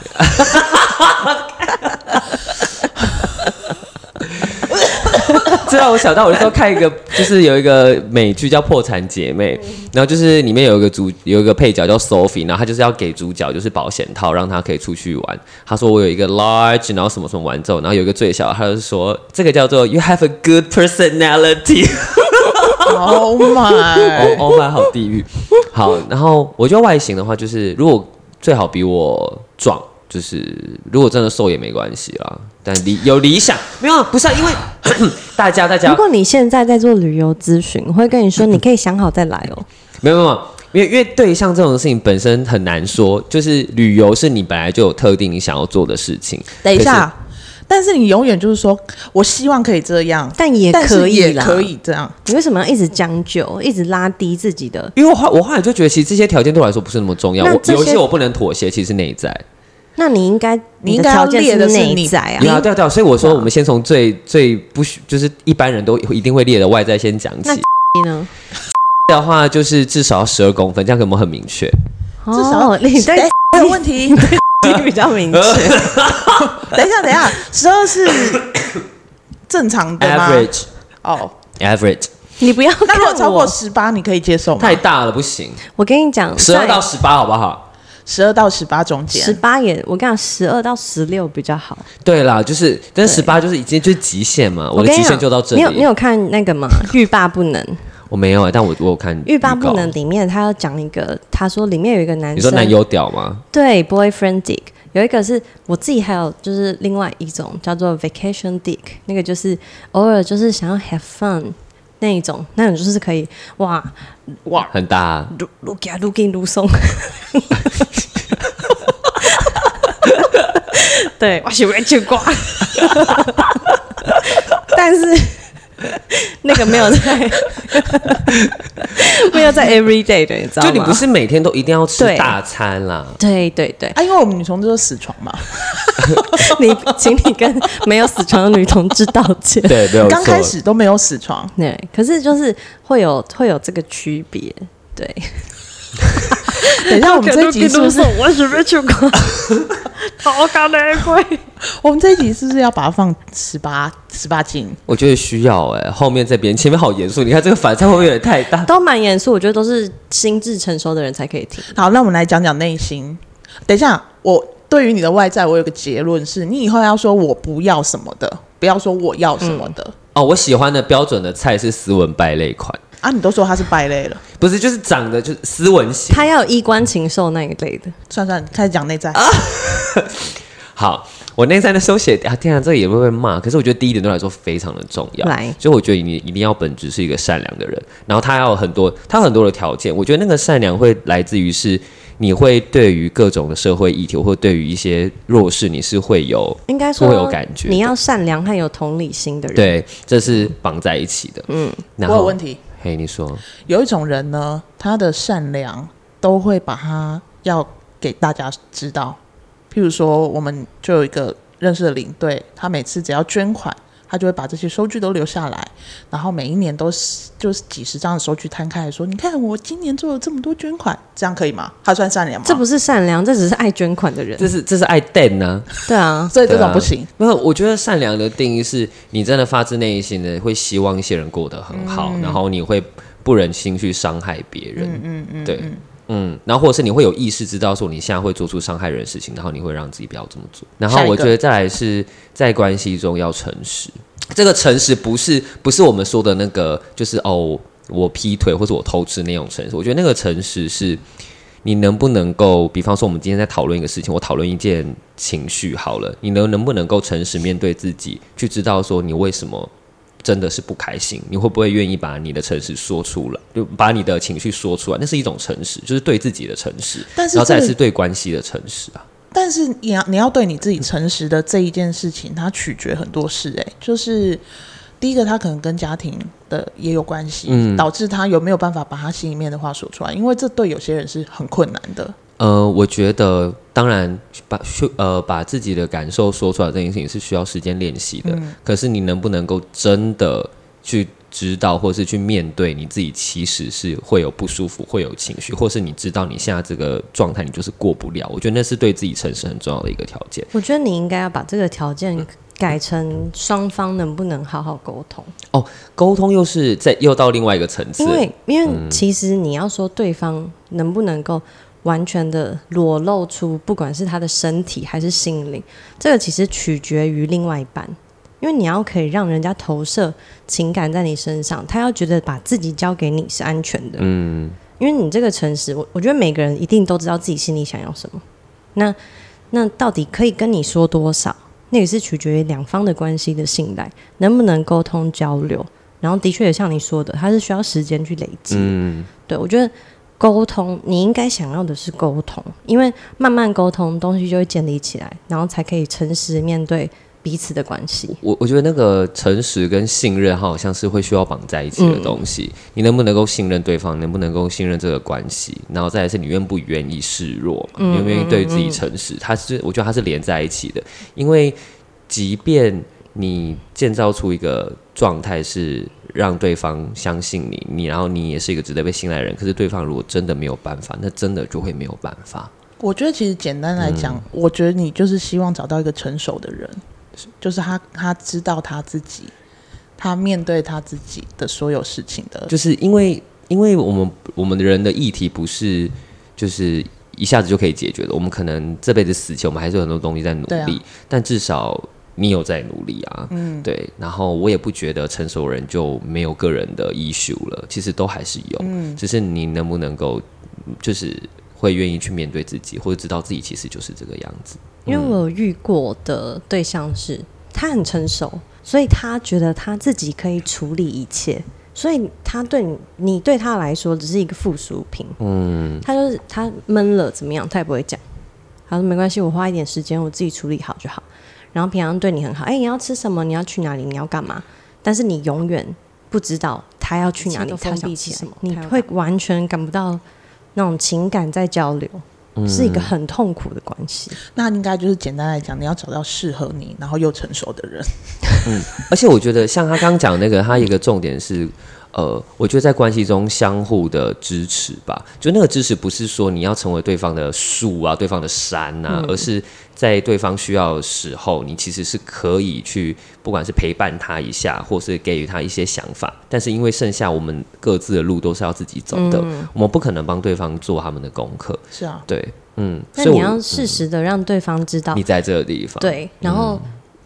这让我想到，我那时候看一个，就是有一个美剧叫《破产姐妹》，然后就是里面有一个主，有一个配角叫 Sophie，然后她就是要给主角就是保险套，让他可以出去玩。他说我有一个 large，然后什么什么玩之后，然后有一个最小，他就说这个叫做 You have a good personality。Oh my，Oh my，好地狱。好，然后我觉得外形的话，就是如果最好比我壮。就是如果真的瘦也没关系啦，但理有理想没有？不是、啊、因为大 家大家。如果你现在在做旅游咨询，我会跟你说，你可以想好再来哦。没有没有，因为因为对像这种事情本身很难说，就是旅游是你本来就有特定你想要做的事情。等一下，但是你永远就是说我希望可以这样，但也可以也可以这样。你为什么要一直将就，一直拉低自己的？因为我后我后来就觉得，其实这些条件对我来说不是那么重要。我有一些我不能妥协，其实是内在。那你应该，你应该要列的是内在啊，对啊，对啊，所以我说，我们先从最最不许，就是一般人都一定会列的外在先讲起。那呢？的话就是至少要十二公分，这样可不可以很明确？至少你对没有问题，你比较明确。等一下，等一下，十二是正常的吗？Average 哦，Average。你不要，那如果超过十八，你可以接受吗？太大了，不行。我跟你讲，十二到十八好不好？十二到十八中间，十八也我跟你讲，十二到十六比较好。对啦，就是，但十八就是已经就是极限嘛，我的极限就到这里。你有你有看那个吗？欲罢不能。我没有啊，但我我有看欲罢不能里面，他要讲一个，他说里面有一个男生，你说男友屌吗？对，boyfriend dick，有一个是我自己，还有就是另外一种叫做 vacation dick，那个就是偶尔就是想要 have fun 那一种，那种就是可以哇哇。很大，撸撸给撸给撸松。对，我喜欢吃瓜，但是 那个没有在，没有在 every day 的，你知道吗？就你不是每天都一定要吃大餐啦？对对对，啊，因为我们女同志都死床嘛。你，请你跟没有死床的女同志道歉。对，没有，刚开始都没有死床。对，可是就是会有会有这个区别，对。等一下，我们这一集是不是我准备去过？好高的贵。我们这一集是不是要把它放十八十八禁？我觉得需要哎、欸。后面这边前面好严肃，你看这个反差会不会有点太大？都蛮严肃，我觉得都是心智成熟的人才可以听。好，那我们来讲讲内心。等一下，我对于你的外在，我有个结论是：你以后要说我不要什么的，不要说我要什么的。嗯、哦，我喜欢的标准的菜是斯文败类款。啊！你都说他是败类了，不是？就是长得就是斯文型，他要有衣冠禽兽那一类的。算算，开始讲内在。啊、好，我内在的时候写啊，天啊，这个也会被骂。可是我觉得第一点对我来说非常的重要。来，所以我觉得你一定要本质是一个善良的人，然后他要有很多，他有很多的条件。我觉得那个善良会来自于是你会对于各种的社会议题，或对于一些弱势，你是会有应该说会有感觉。你要善良和有同理心的人，对，这是绑在一起的。嗯，然后我有问题。嘿，你说有一种人呢，他的善良都会把他要给大家知道。譬如说，我们就有一个认识的领队，他每次只要捐款，他就会把这些收据都留下来，然后每一年都是就是几十张的收据摊开来说，你看我今年做了这么多捐款，这样可以吗？他算善良吗？这不是善良，这只是爱捐款的人。这是这是爱电呢？对啊，所以这种不行。没有，我觉得善良的定义是你真的发自内心的会希望一些人过得很好，嗯、然后你会不忍心去伤害别人。嗯嗯嗯，对。嗯，然后或者是你会有意识知道说你现在会做出伤害人的事情，然后你会让自己不要这么做。然后我觉得再来是在关系中要诚实，这个诚实不是不是我们说的那个，就是哦我劈腿或者我偷吃那种诚实。我觉得那个诚实是你能不能够，比方说我们今天在讨论一个事情，我讨论一件情绪好了，你能能不能够诚实面对自己，去知道说你为什么。真的是不开心，你会不会愿意把你的诚实说出来？就把你的情绪说出来，那是一种诚实，就是对自己的诚实。但是，然后再是对关系的诚实啊。但是你要你要对你自己诚实的这一件事情，它取决很多事。哎，就是第一个，他可能跟家庭的也有关系，嗯，导致他有没有办法把他心里面的话说出来，因为这对有些人是很困难的。呃，我觉得当然把呃把自己的感受说出来这件事情是需要时间练习的。嗯、可是你能不能够真的去知道，或是去面对你自己，其实是会有不舒服，会有情绪，或是你知道你现在这个状态，你就是过不了。我觉得那是对自己诚实很重要的一个条件。我觉得你应该要把这个条件改成双方能不能好好沟通。哦，沟通又是在又到另外一个层次，因为因为其实你要说对方能不能够。完全的裸露出，不管是他的身体还是心灵，这个其实取决于另外一半，因为你要可以让人家投射情感在你身上，他要觉得把自己交给你是安全的。嗯，因为你这个诚实，我我觉得每个人一定都知道自己心里想要什么。那那到底可以跟你说多少？那也是取决于两方的关系的信赖，能不能沟通交流。然后的确也像你说的，它是需要时间去累积。嗯，对，我觉得。沟通，你应该想要的是沟通，因为慢慢沟通，东西就会建立起来，然后才可以诚实面对彼此的关系。我我觉得那个诚实跟信任，它好像是会需要绑在一起的东西。嗯、你能不能够信任对方？能不能够信任这个关系？然后再来是你愿不愿意示弱？嗯、愿不愿意对自己诚实？它是，我觉得它是连在一起的。因为即便你建造出一个状态是。让对方相信你，你然后你也是一个值得被信赖的人。可是对方如果真的没有办法，那真的就会没有办法。我觉得其实简单来讲，嗯、我觉得你就是希望找到一个成熟的人，就是他他知道他自己，他面对他自己的所有事情的。就是因为因为我们我们的人的议题不是就是一下子就可以解决的，我们可能这辈子死前我们还是有很多东西在努力，啊、但至少。你有在努力啊，嗯，对，然后我也不觉得成熟人就没有个人的 issue 了，其实都还是有，嗯，只是你能不能够，就是会愿意去面对自己，或者知道自己其实就是这个样子。因为我有遇过的对象是，他很成熟，所以他觉得他自己可以处理一切，所以他对你，你对他来说只是一个附属品，嗯，他就是他闷了怎么样，他也不会讲，他说没关系，我花一点时间，我自己处理好就好。然后平常对你很好，哎，你要吃什么？你要去哪里？你要干嘛？但是你永远不知道他要去哪里，他想吃什么，你会完全感不到那种情感在交流，嗯、是一个很痛苦的关系。那应该就是简单来讲，你要找到适合你，然后又成熟的人。嗯，而且我觉得像他刚刚讲那个，他一个重点是。呃，我觉得在关系中相互的支持吧，就那个支持不是说你要成为对方的树啊，对方的山啊，嗯、而是在对方需要的时候，你其实是可以去，不管是陪伴他一下，或是给予他一些想法。但是因为剩下我们各自的路都是要自己走的，嗯、我们不可能帮对方做他们的功课。是啊，对，嗯，那你要适时的让对方知道、嗯、你在这个地方，对，然后。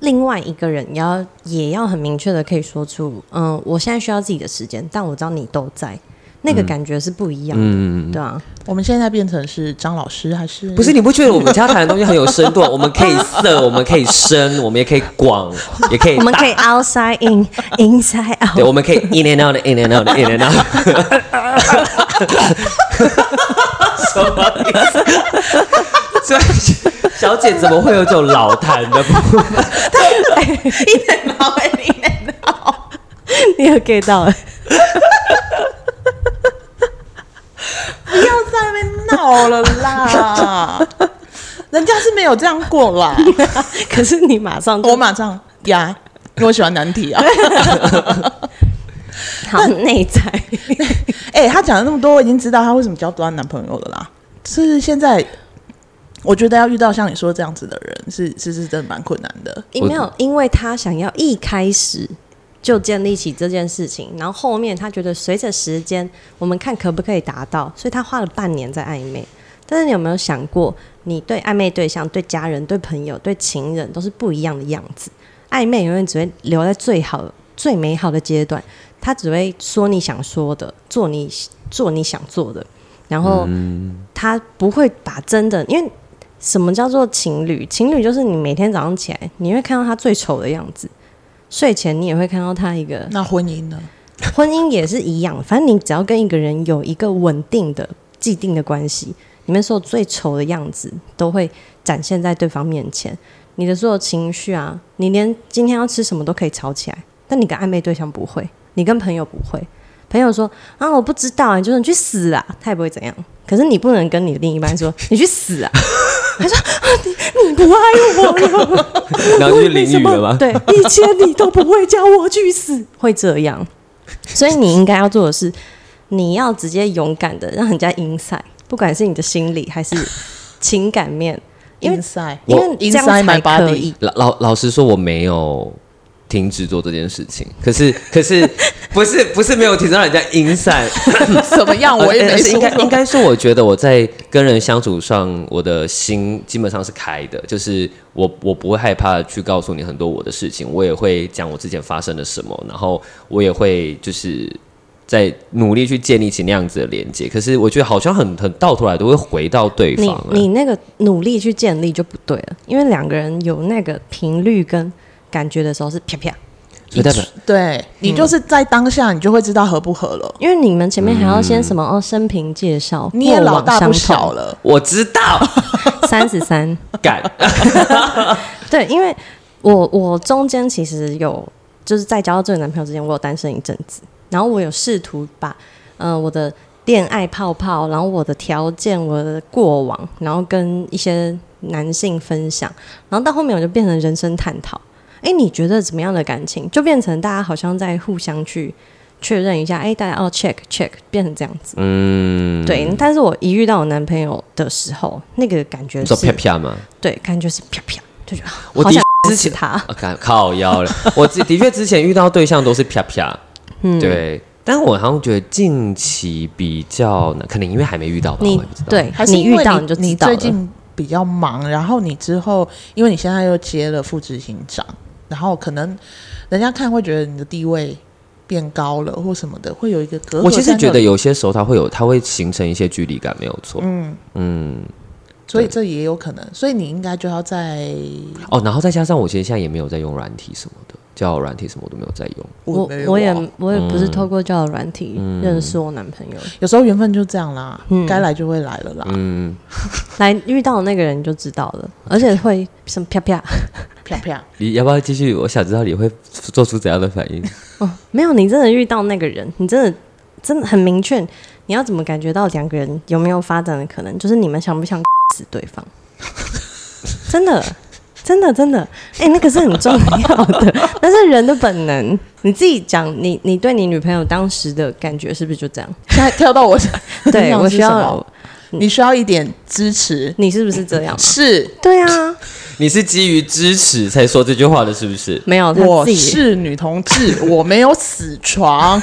嗯另外一个人也要也要很明确的可以说出，嗯，我现在需要自己的时间，但我知道你都在，那个感觉是不一样的，嗯、对啊。我们现在变成是张老师还是？不是，你不觉得我们家谈的东西很有深度？我们可以色，我们可以深，我们也可以广，也可以，我们可以 outside in，inside out，对，我们可以 in and out，in and out，in and out。什么意思？小姐怎么会有这种老谈的部分？一点好，一点毛，你有 get 到？不要在那边闹了啦！人家是没有这样过啦。可是你马上，我马上呀，因为我喜欢难题啊。好内在。哎、欸，他讲了那么多，我已经知道他为什么交不到男朋友了啦。是现在，我觉得要遇到像你说这样子的人，是是是真的蛮困难的。没有，因为他想要一开始就建立起这件事情，然后后面他觉得随着时间，我们看可不可以达到，所以他花了半年在暧昧。但是你有没有想过，你对暧昧对象、对家人、对朋友、对情人都是不一样的样子。暧昧永远只会留在最好、最美好的阶段。他只会说你想说的，做你做你想做的，然后他不会把真的，因为什么叫做情侣？情侣就是你每天早上起来，你会看到他最丑的样子，睡前你也会看到他一个。那婚姻呢？婚姻也是一样，反正你只要跟一个人有一个稳定的、既定的关系，你们所有最丑的样子都会展现在对方面前。你的所有情绪啊，你连今天要吃什么都可以吵起来，但你跟暧昧对象不会。你跟朋友不会，朋友说啊，我不知道，你就说你去死啊，他也不会怎样。可是你不能跟你的另一半说 你去死啊，他说啊，你你不爱我了，然后就淋雨了吗？对，以前你都不会叫我去死，会这样。所以你应该要做的是，你要直接勇敢的让人家 inside，不管是你的心理还是情感面，因为 inside，因为这样才可以。老老老实说，我没有。停止做这件事情，可是可是 不是不是没有停止让人家阴散，怎么样？我也没说。应该应该是，我觉得我在跟人相处上，我的心基本上是开的，就是我我不会害怕去告诉你很多我的事情，我也会讲我之前发生了什么，然后我也会就是在努力去建立起那样子的连接。可是我觉得好像很很到头来都会回到对方。你你那个努力去建立就不对了，因为两个人有那个频率跟。感觉的时候是啪啪，所以代表对。你就是在当下，你就会知道合不合了。因为你们前面还要先什么哦，生平介绍，你也老大不小了，我知道，三十三，敢，对，因为我我中间其实有就是在交到这个男朋友之前，我有单身一阵子，然后我有试图把嗯、呃、我的恋爱泡泡，然后我的条件，我的过往，然后跟一些男性分享，然后到后面我就变成人生探讨。哎，你觉得怎么样的感情，就变成大家好像在互相去确认一下？哎，大家要 check check，变成这样子。嗯，对。但是我一遇到我男朋友的时候，那个感觉是啪啪吗？对，感觉是啪啪，就觉得我支持他。靠靠腰了。我的确之前遇到对象都是啪啪，嗯，对。但我好像觉得近期比较难，可能因为还没遇到吧。你对，还是你遇到你就知道了。最近比较忙，然后你之后，因为你现在又接了副执行长。然后可能人家看会觉得你的地位变高了或什么的，会有一个隔阂。我其实觉得有些时候它会有，它会形成一些距离感，没有错。嗯嗯，所以这也有可能。所以你应该就要在哦，然后再加上我其实现在也没有在用软体什么的，交友软体什么我都没有在用。我我也我也不是透过交友软体认识我男朋友。有时候缘分就这样啦，该来就会来了啦。嗯，来遇到那个人就知道了，而且会什么啪啪。啪啪！你要不要继续？我想知道你会做出怎样的反应。哦，没有，你真的遇到那个人，你真的真的很明确。你要怎么感觉到两个人有没有发展的可能？就是你们想不想死对方？真的，真的，真的。哎、欸，那个是很重要的，那是人的本能。你自己讲，你你对你女朋友当时的感觉是不是就这样？现在跳到我，对我需要，你需要一点支持。你是不是这样？是，对啊。你是基于支持才说这句话的，是不是？没有，我是女同志，我没有死床。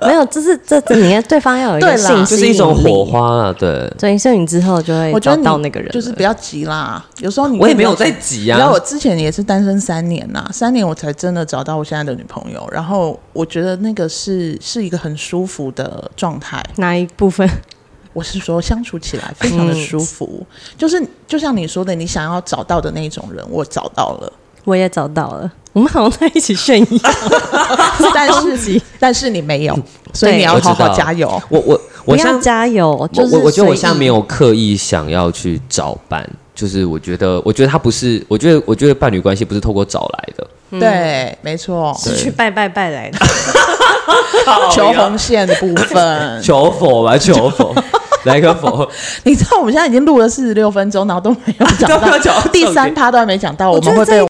没有，就是这这，你看对方要有一个信息，就是一种火花啊。对，所以所以你之后就会找到那个人，就是不要急啦。有时候你我也没有在急啊。然后我之前也是单身三年呐，三年我才真的找到我现在的女朋友。然后我觉得那个是是一个很舒服的状态。哪一部分？我是说相处起来非常的舒服，嗯、就是就像你说的，你想要找到的那种人，我找到了，我也找到了，我们好像在一起炫耀，但是但是你没有，所以你要好好加油。我我我要加油，就是我我觉得我现在没有刻意想要去找伴，就是我觉得我觉得他不是，我觉得我觉得伴侣关系不是透过找来的，嗯、对，没错，是去拜拜拜来的，求红线的部分，求佛吧，求佛。来个否？你知道我们现在已经录了四十六分钟，然后都没有讲到，到第三趴都还没讲到，我们会被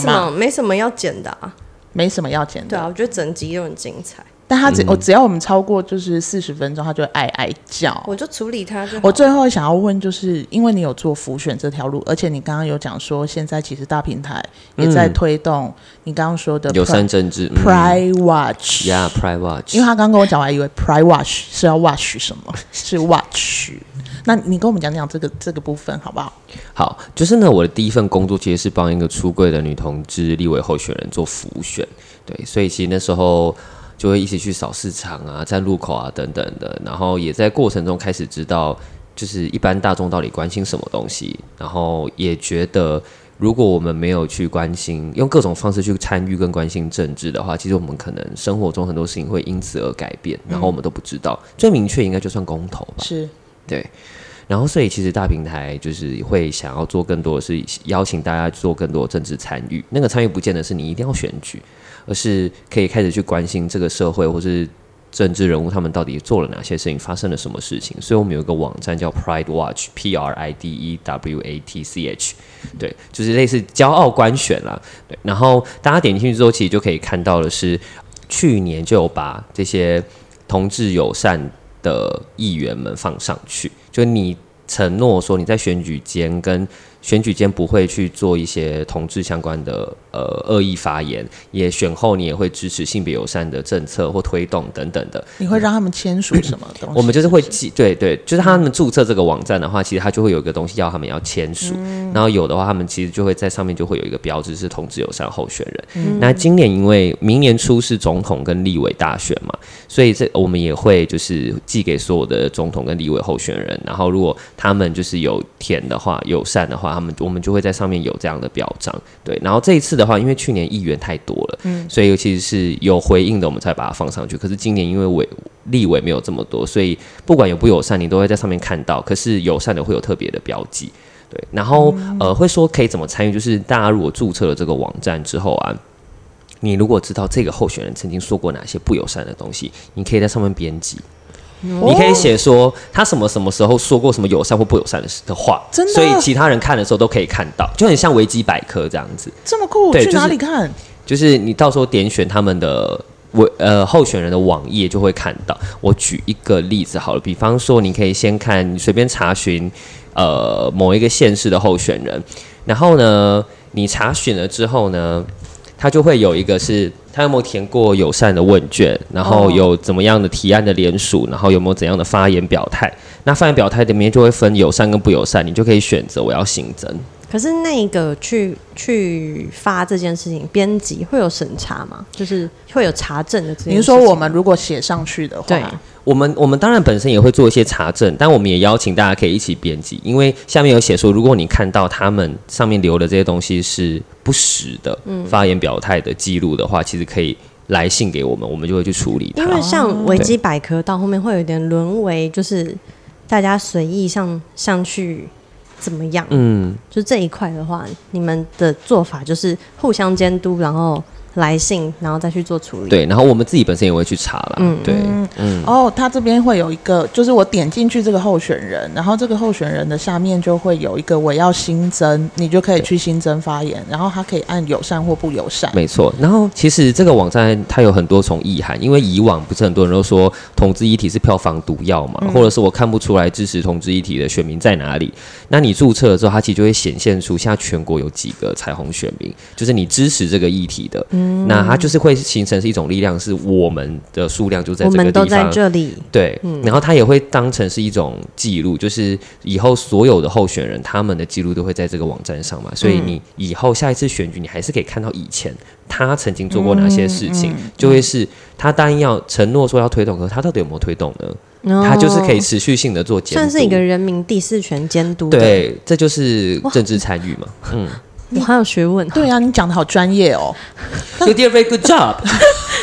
什么？没什么要剪的啊，没什么要剪的。对啊，我觉得整集都很精彩。但他只我只要我们超过就是四十分钟，他就会哀哀叫。我就处理他就。我最后想要问，就是因为你有做浮选这条路，而且你刚刚有讲说，现在其实大平台也在推动你刚刚说的友善政治 Pride Watch。Yeah，Pride Watch。因为他刚跟我讲，我还以为 Pride Watch 是要 watch 什么，是 watch。那你跟我们讲讲这个这个部分好不好？好，就是呢，我的第一份工作其实是帮一个出柜的女同志立委候选人做辅选，对，所以其实那时候。就会一起去扫市场啊，站路口啊等等的，然后也在过程中开始知道，就是一般大众到底关心什么东西，然后也觉得，如果我们没有去关心，用各种方式去参与跟关心政治的话，其实我们可能生活中很多事情会因此而改变，然后我们都不知道。嗯、最明确应该就算公投吧，是，对。然后所以其实大平台就是会想要做更多的是邀请大家做更多政治参与，那个参与不见得是你一定要选举。而是可以开始去关心这个社会或是政治人物，他们到底做了哪些事情，发生了什么事情。所以我们有一个网站叫 Pride Watch，P R I D E W A T C H，对，就是类似骄傲观选啦。对，然后大家点进去之后，其实就可以看到的是，去年就有把这些同志友善的议员们放上去，就你承诺说你在选举间跟。选举间不会去做一些同志相关的呃恶意发言，也选后你也会支持性别友善的政策或推动等等的。你会让他们签署什么东西？我们就是会记，对对，就是他们注册这个网站的话，其实他就会有一个东西要他们要签署，嗯、然后有的话，他们其实就会在上面就会有一个标志是同志友善候选人。嗯、那今年因为明年初是总统跟立委大选嘛，所以这我们也会就是寄给所有的总统跟立委候选人，然后如果他们就是有填的话，友善的话。他们我们就会在上面有这样的表彰，对。然后这一次的话，因为去年议员太多了，嗯，所以尤其是有回应的，我们才把它放上去。可是今年因为委立委没有这么多，所以不管有不友善，你都会在上面看到。可是友善的会有特别的标记，对。然后呃，会说可以怎么参与，就是大家如果注册了这个网站之后啊，你如果知道这个候选人曾经说过哪些不友善的东西，你可以在上面编辑。你可以写说他什么什么时候说过什么友善或不友善的的话，真的，所以其他人看的时候都可以看到，就很像维基百科这样子。这么酷，对，去哪里看？就是你到时候点选他们的我呃候选人的网页就会看到。我举一个例子好了，比方说你可以先看，你随便查询呃某一个县市的候选人，然后呢，你查询了之后呢，他就会有一个是。他有没有填过友善的问卷？然后有怎么样的提案的联署？然后有没有怎样的发言表态？那发言表态里面就会分友善跟不友善，你就可以选择我要新增。可是那个去去发这件事情，编辑会有审查吗？就是会有查证的。比如说我们如果写上去的话，对，我们我们当然本身也会做一些查证，但我们也邀请大家可以一起编辑，因为下面有写说，如果你看到他们上面留的这些东西是不实的，嗯，发言表态的记录的话，其实可以来信给我们，我们就会去处理它。因为像维基百科到后面会有点沦为，就是大家随意上上去怎么样？嗯，就这一块的话，你们的做法就是互相监督，然后。来信，然后再去做处理。对，然后我们自己本身也会去查了。嗯，对，嗯。哦，他这边会有一个，就是我点进去这个候选人，然后这个候选人的下面就会有一个我要新增，你就可以去新增发言，然后他可以按友善或不友善。没错。然后其实这个网站它有很多重意涵，因为以往不是很多人都说同志一体是票房毒药嘛，嗯、或者是我看不出来支持同志一体的选民在哪里。那你注册了之后，它其实就会显现出现在全国有几个彩虹选民，就是你支持这个议题的。嗯那它就是会形成是一种力量，是我们的数量就在这个地方，我们都在这里。对，嗯、然后它也会当成是一种记录，就是以后所有的候选人他们的记录都会在这个网站上嘛，所以你以后下一次选举，你还是可以看到以前他曾经做过哪些事情，就会是他答应要承诺说要推动，可是他到底有没有推动呢？哦、他就是可以持续性的做监督，算是一个人民第四权监督。对，这就是政治参与嘛，嗯。你好有学问，对啊，你讲的好专业哦。You did a very good job.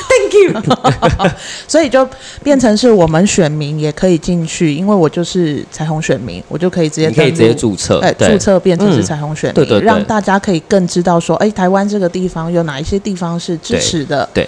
Thank you. 所以就变成是我们选民也可以进去，因为我就是彩虹选民，我就可以直接可以直接注册，对，注册变成是彩虹选民，对对，让大家可以更知道说，哎，台湾这个地方有哪一些地方是支持的。对，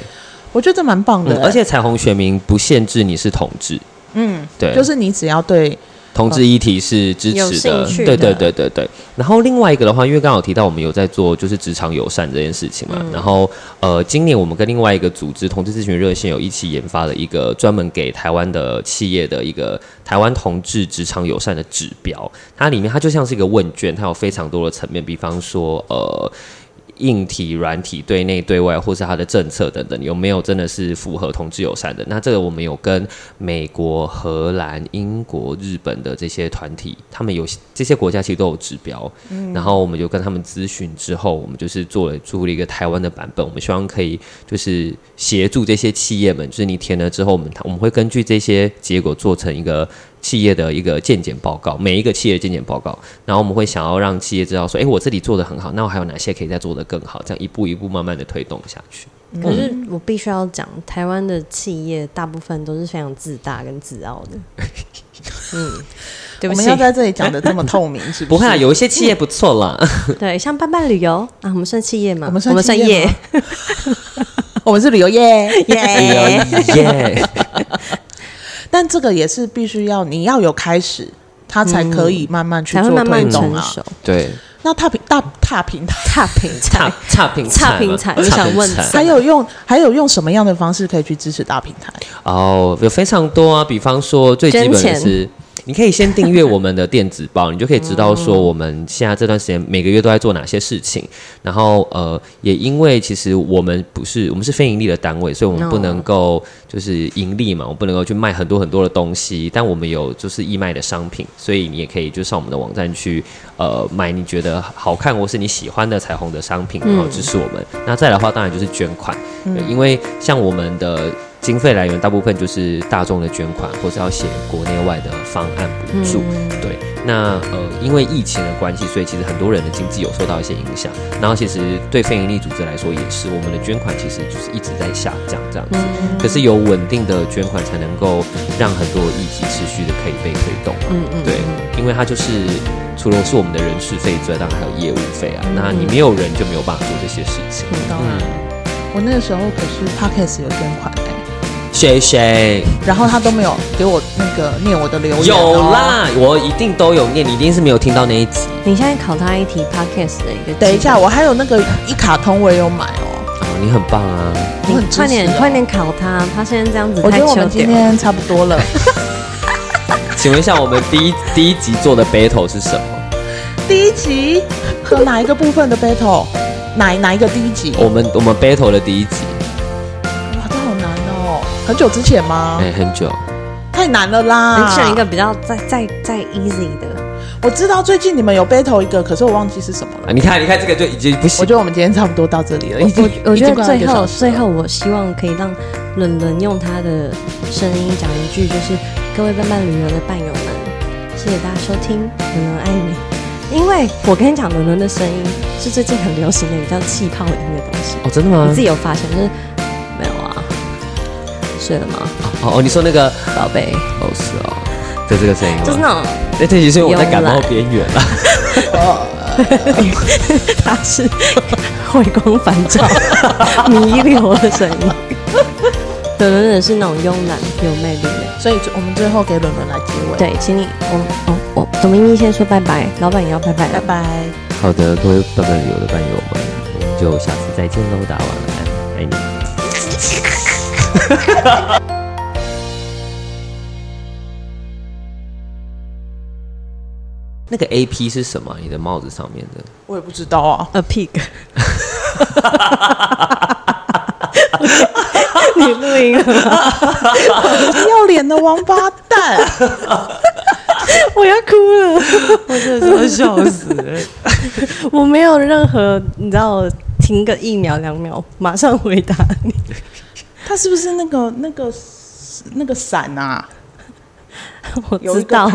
我觉得这蛮棒的。而且彩虹选民不限制你是同志，嗯，对，就是你只要对。同志议题是支持的，对对对对对。然后另外一个的话，因为刚好提到我们有在做就是职场友善这件事情嘛，嗯、然后呃，今年我们跟另外一个组织同志咨询热线有一起研发了一个专门给台湾的企业的一个台湾同志职场友善的指标，它里面它就像是一个问卷，它有非常多的层面，比方说呃。硬体、软体、对内、对外，或是它的政策等等，有没有真的是符合同志友善的？那这个我们有跟美国、荷兰、英国、日本的这些团体，他们有这些国家其实都有指标，嗯，然后我们就跟他们咨询之后，我们就是做了出了一个台湾的版本，我们希望可以就是协助这些企业们，就是你填了之后，我们我们会根据这些结果做成一个。企业的一个健检报告，每一个企业的健检报告，然后我们会想要让企业知道说，哎，我这里做的很好，那我还有哪些可以再做得更好？这样一步一步慢慢的推动下去。可是我必须要讲，台湾的企业大部分都是非常自大跟自傲的。嗯，对不起，我们要在这里讲的这么透明，是不是？不会啊，有一些企业不错啦。对，像伴伴旅游啊，我们算企业吗？我们算业，我们是旅游业，耶耶。但这个也是必须要你要有开始，它才可以慢慢去做推动啊。对，那踏平大踏平踏平台。踏平踏 平台，我想问，还有用还有用什么样的方式可以去支持大平台？哦，有非常多啊，比方说最基本的是。你可以先订阅我们的电子报，你就可以知道说我们现在这段时间每个月都在做哪些事情。然后呃，也因为其实我们不是我们是非盈利的单位，所以我们不能够就是盈利嘛，我们不能够去卖很多很多的东西。但我们有就是义卖的商品，所以你也可以就上我们的网站去呃买你觉得好看或是你喜欢的彩虹的商品，然后支持我们。那再来的话，当然就是捐款，因为像我们的。经费来源大部分就是大众的捐款，或是要写国内外的方案补助。嗯、对，那呃，因为疫情的关系，所以其实很多人的经济有受到一些影响。然后其实对非营利组织来说也是，我们的捐款其实就是一直在下降这样子。嗯、可是有稳定的捐款，才能够让很多议题持续的可以被推动。嗯嗯。对，因为它就是除了是我们的人事费之外，当然还有业务费啊。嗯、那你没有人就没有办法做这些事情。嗯，我那个时候可是 Podcast 有捐款的。谁谁？然后他都没有给我那个念我的留言。有啦，我一定都有念，你一定是没有听到那一集。你现在考他一题 Podcast 的一个。等一下，我还有那个一卡通我也有买哦。哦，你很棒啊！你快点快点考他，他现在这样子。我觉得我们今天差不多了。请问一下，我们第一第一集做的 battle 是什么？第一集和哪一个部分的 battle？哪哪一个第一集？我们我们 battle 的第一集。很久之前吗？哎、欸，很久，太难了啦！你选一个比较再再再 easy 的。我知道最近你们有 battle 一个，可是我忘记是什么了。啊、你看，你看这个就已经不行。我觉得我们今天差不多到这里了。我我，我觉得最后最后，我希望可以让伦伦用他的声音讲一句，就是各位伴伴旅游的伴友们，谢谢大家收听，伦伦爱你。因为我跟你讲，伦伦的声音是最近很流行的，叫气泡音的东西。哦，真的吗？你自己有发现就是？睡了吗？哦哦，你说那个宝贝，哦是哦，就这个声音吗？就是那种，那这其实我在感冒边缘了。他是回光返照、弥留的声音。伦伦也是那种慵懒、有魅力的，所以我们最后给伦伦来结尾。对，请你，我哦我董明明先说拜拜，老板也要拜拜，拜拜。好的，各位伴伴旅游的伴友们，我们就下次再见喽，大家晚安，爱你。那个 A P 是什么？你的帽子上面的？我也不知道啊。A pig。你录音了？要脸的王八蛋！我要哭了，我真的是要笑死了。我没有任何，你知道，停个一秒两秒，马上回答你。他是不是那个那个那个伞啊？我知道，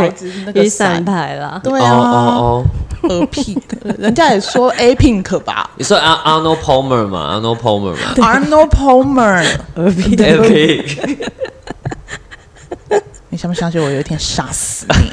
雨伞牌啦。对啊，哦哦，A Pink，人家也说 A Pink 吧？你说 Arnold Palmer 嘛？Arnold Palmer 嘛？Arnold Palmer，A Pink。你相不相信我有一天杀死你？